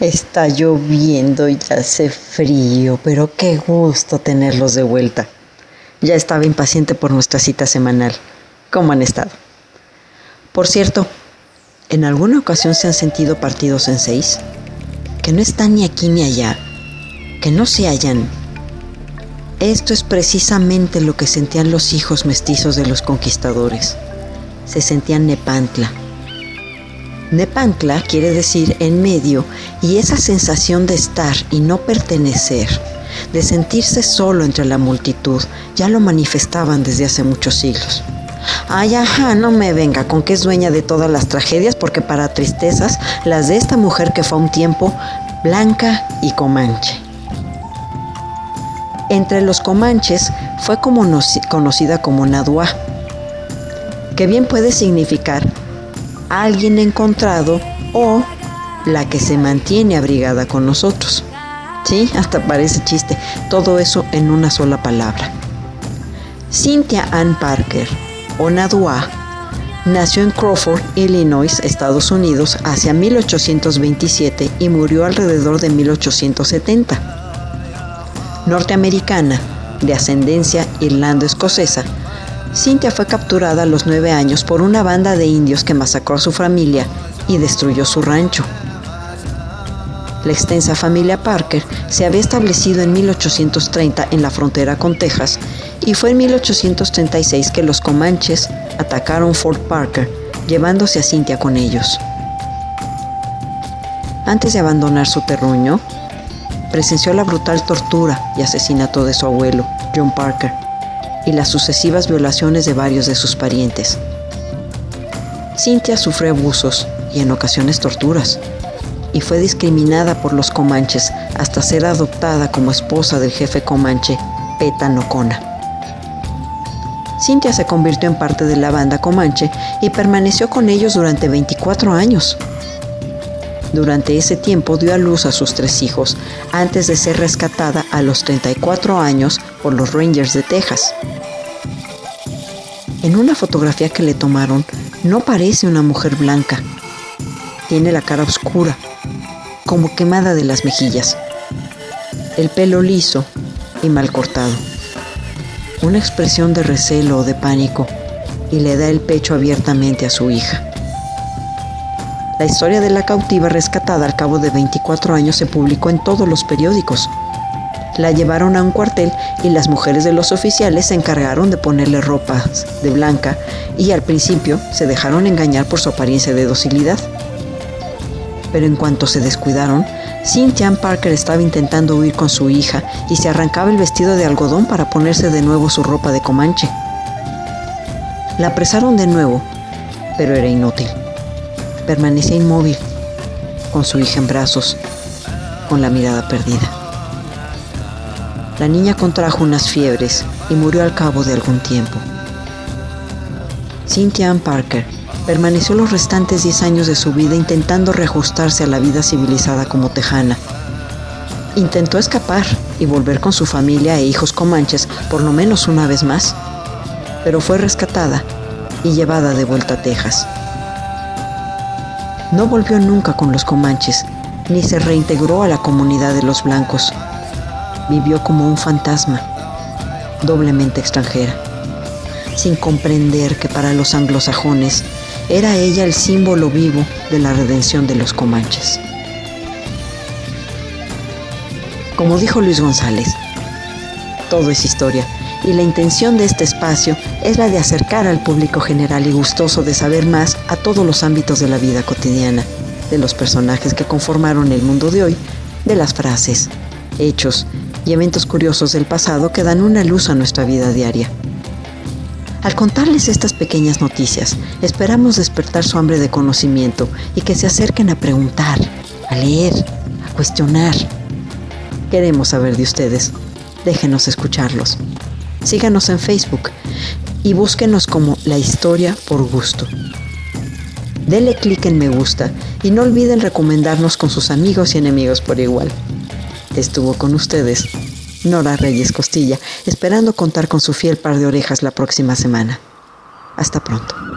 Está lloviendo y hace frío, pero qué gusto tenerlos de vuelta. Ya estaba impaciente por nuestra cita semanal. ¿Cómo han estado? Por cierto, ¿en alguna ocasión se han sentido partidos en seis? Que no están ni aquí ni allá, que no se hallan. Esto es precisamente lo que sentían los hijos mestizos de los conquistadores. Se sentían Nepantla Nepantla quiere decir en medio y esa sensación de estar y no pertenecer, de sentirse solo entre la multitud, ya lo manifestaban desde hace muchos siglos. Ay, ajá, no me venga con que es dueña de todas las tragedias, porque para tristezas, las de esta mujer que fue un tiempo blanca y comanche. Entre los comanches fue como conocida como Nadua, que bien puede significar alguien encontrado o la que se mantiene abrigada con nosotros. Sí, hasta parece chiste. Todo eso en una sola palabra. Cynthia Ann Parker, o nació en Crawford, Illinois, Estados Unidos, hacia 1827 y murió alrededor de 1870. Norteamericana, de ascendencia irlando-escocesa, Cynthia fue capturada a los nueve años por una banda de indios que masacró a su familia y destruyó su rancho. La extensa familia Parker se había establecido en 1830 en la frontera con Texas y fue en 1836 que los comanches atacaron Fort Parker, llevándose a Cynthia con ellos. Antes de abandonar su terruño, presenció la brutal tortura y asesinato de su abuelo, John Parker, y las sucesivas violaciones de varios de sus parientes. Cynthia sufrió abusos y en ocasiones torturas, y fue discriminada por los comanches hasta ser adoptada como esposa del jefe comanche, Peta Nocona. Cynthia se convirtió en parte de la banda comanche y permaneció con ellos durante 24 años. Durante ese tiempo dio a luz a sus tres hijos, antes de ser rescatada a los 34 años por los Rangers de Texas. En una fotografía que le tomaron, no parece una mujer blanca. Tiene la cara oscura, como quemada de las mejillas. El pelo liso y mal cortado. Una expresión de recelo o de pánico y le da el pecho abiertamente a su hija. La historia de la cautiva rescatada al cabo de 24 años se publicó en todos los periódicos. La llevaron a un cuartel y las mujeres de los oficiales se encargaron de ponerle ropas de blanca y al principio se dejaron engañar por su apariencia de docilidad. Pero en cuanto se descuidaron, Cynthia Parker estaba intentando huir con su hija y se arrancaba el vestido de algodón para ponerse de nuevo su ropa de comanche. La apresaron de nuevo, pero era inútil. Permanecía inmóvil, con su hija en brazos, con la mirada perdida. La niña contrajo unas fiebres y murió al cabo de algún tiempo. Cynthia Ann Parker permaneció los restantes 10 años de su vida intentando reajustarse a la vida civilizada como tejana. Intentó escapar y volver con su familia e hijos comanches por lo menos una vez más, pero fue rescatada y llevada de vuelta a Texas. No volvió nunca con los comanches, ni se reintegró a la comunidad de los blancos vivió como un fantasma, doblemente extranjera, sin comprender que para los anglosajones era ella el símbolo vivo de la redención de los comanches. Como dijo Luis González, todo es historia y la intención de este espacio es la de acercar al público general y gustoso de saber más a todos los ámbitos de la vida cotidiana, de los personajes que conformaron el mundo de hoy, de las frases, hechos y eventos curiosos del pasado que dan una luz a nuestra vida diaria. Al contarles estas pequeñas noticias, esperamos despertar su hambre de conocimiento y que se acerquen a preguntar, a leer, a cuestionar. Queremos saber de ustedes. Déjenos escucharlos. Síganos en Facebook y búsquenos como La Historia por Gusto. Dele clic en me gusta y no olviden recomendarnos con sus amigos y enemigos por igual. Estuvo con ustedes Nora Reyes Costilla, esperando contar con su fiel par de orejas la próxima semana. Hasta pronto.